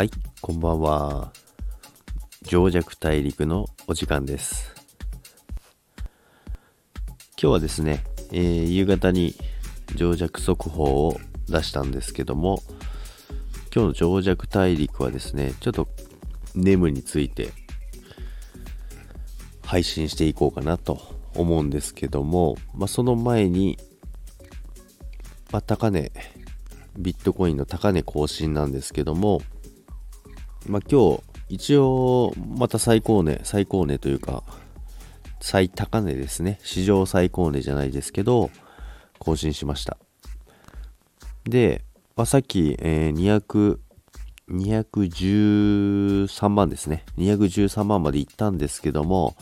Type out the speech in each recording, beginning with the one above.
はい、こんばんは。上弱大陸のお時間です。今日はですね、えー、夕方に上弱速報を出したんですけども、今日の上弱大陸はですね、ちょっとネムについて配信していこうかなと思うんですけども、まあ、その前に、まあ、高値、ビットコインの高値更新なんですけども、まあ、今日、一応、また最高値、最高値というか、最高値ですね。史上最高値じゃないですけど、更新しました。で、まあ、さっき、えー、200、213万ですね。213万まで行ったんですけども、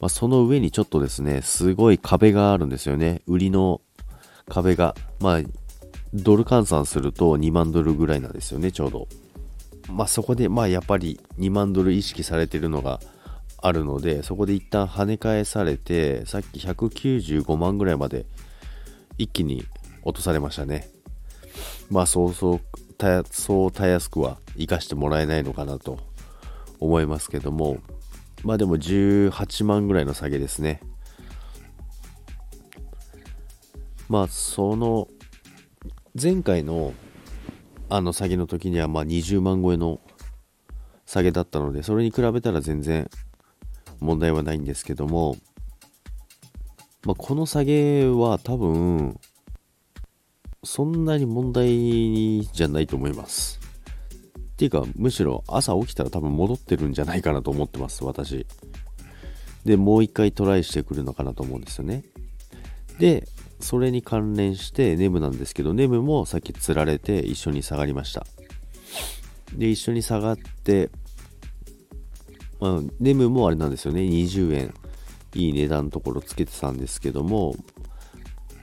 まあ、その上にちょっとですね、すごい壁があるんですよね。売りの壁が。まあ、ドル換算すると2万ドルぐらいなんですよね、ちょうど。まあ、そこで、まあ、やっぱり2万ドル意識されてるのがあるので、そこで一旦跳ね返されて、さっき195万ぐらいまで一気に落とされましたね。まあ、そうそうた、そうたやすくは生かしてもらえないのかなと思いますけども、まあでも18万ぐらいの下げですね。まあ、その、前回のあの下げの時にはま20万超えの下げだったので、それに比べたら全然問題はないんですけども、まあ、この下げは多分、そんなに問題じゃないと思います。っていうか、むしろ朝起きたら多分戻ってるんじゃないかなと思ってます、私。で、もう一回トライしてくるのかなと思うんですよね。で、それに関連してネムなんですけど、ネムもさっき釣られて一緒に下がりました。で、一緒に下がって、まあ、ネムもあれなんですよね、20円、いい値段のところつけてたんですけども、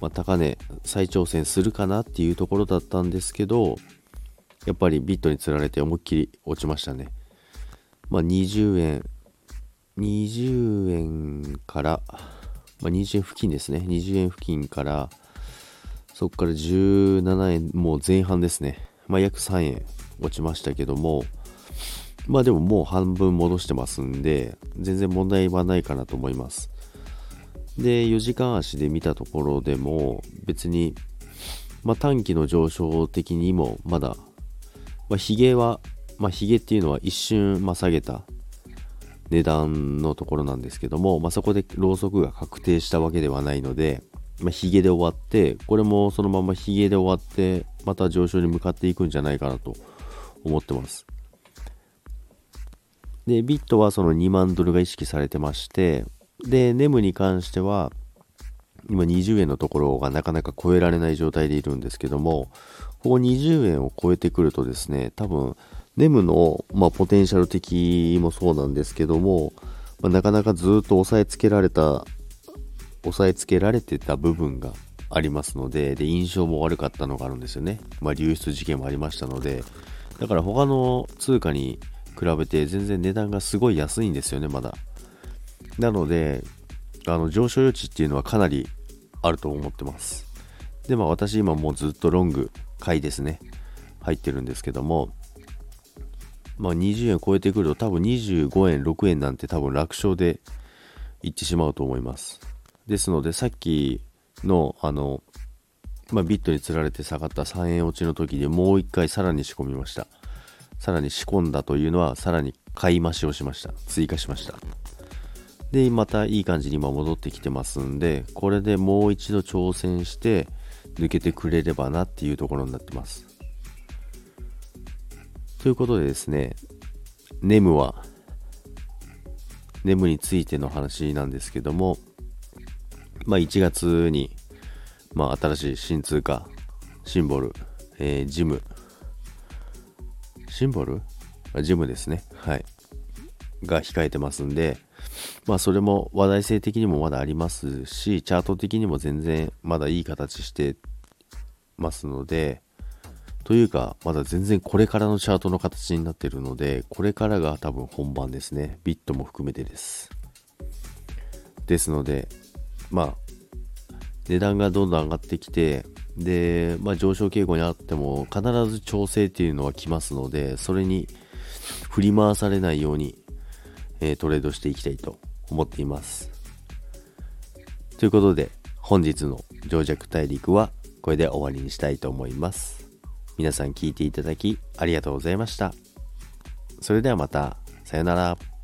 まあ、高値再挑戦するかなっていうところだったんですけど、やっぱりビットに釣られて思いっきり落ちましたね。まあ、20円、20円から、まあ、20円付近ですね。20円付近から、そこから17円、もう前半ですね。まあ、約3円落ちましたけども、まあでももう半分戻してますんで、全然問題はないかなと思います。で、4時間足で見たところでも、別に、まあ短期の上昇的にもまだ、まあヒゲは、まあヒゲっていうのは一瞬、まあ、下げた値段のところなんですけども、まあ、そこでローソクが確定したわけではないので、まあ、ヒゲで終わって、これもそのままヒゲで終わって、また上昇に向かっていくんじゃないかなと思ってます。で、ビットはその2万ドルが意識されてまして、で、ネムに関しては、今20円のところがなかなか超えられない状態でいるんですけども、ここ20円を超えてくるとですね、多分、ネムの、まあ、ポテンシャル的もそうなんですけども、まあ、なかなかずっと押さえつけられた、押さえつけられてた部分がありますので、で、印象も悪かったのがあるんですよね。まあ、流出事件もありましたので、だから他の通貨に比べて全然値段がすごい安いんですよね、まだ。なので、あの、上昇余地っていうのはかなりあると思ってます。で、まあ私今もうずっとロング買いですね。入ってるんですけども、まあ、20円超えてくると多分25円、6円なんて多分楽勝でいってしまうと思います。ですので、さっきの、あの、まあ、ビットにつられて下がった3円落ちの時にもう一回さらに仕込みました。さらに仕込んだというのは、さらに買い増しをしました。追加しました。で、またいい感じに今戻ってきてますんで、これでもう一度挑戦して抜けてくれればなっていうところになってます。ということでですね、ネムは、ネムについての話なんですけども、まあ1月に、まあ新しい新通貨、シンボル、えー、ジム、シンボル？ジムですね。はい。が控えてますんで、まあそれも話題性的にもまだありますし、チャート的にも全然まだいい形してますので、というか、まだ全然これからのチャートの形になってるので、これからが多分本番ですね。ビットも含めてです。ですので、まあ、値段がどんどん上がってきて、で、まあ、上昇傾向にあっても、必ず調整っていうのは来ますので、それに振り回されないように、え、トレードしていきたいと思っています。ということで、本日の情弱大陸はこれで終わりにしたいと思います。皆さん聞いていただきありがとうございました。それではまた、さよなら。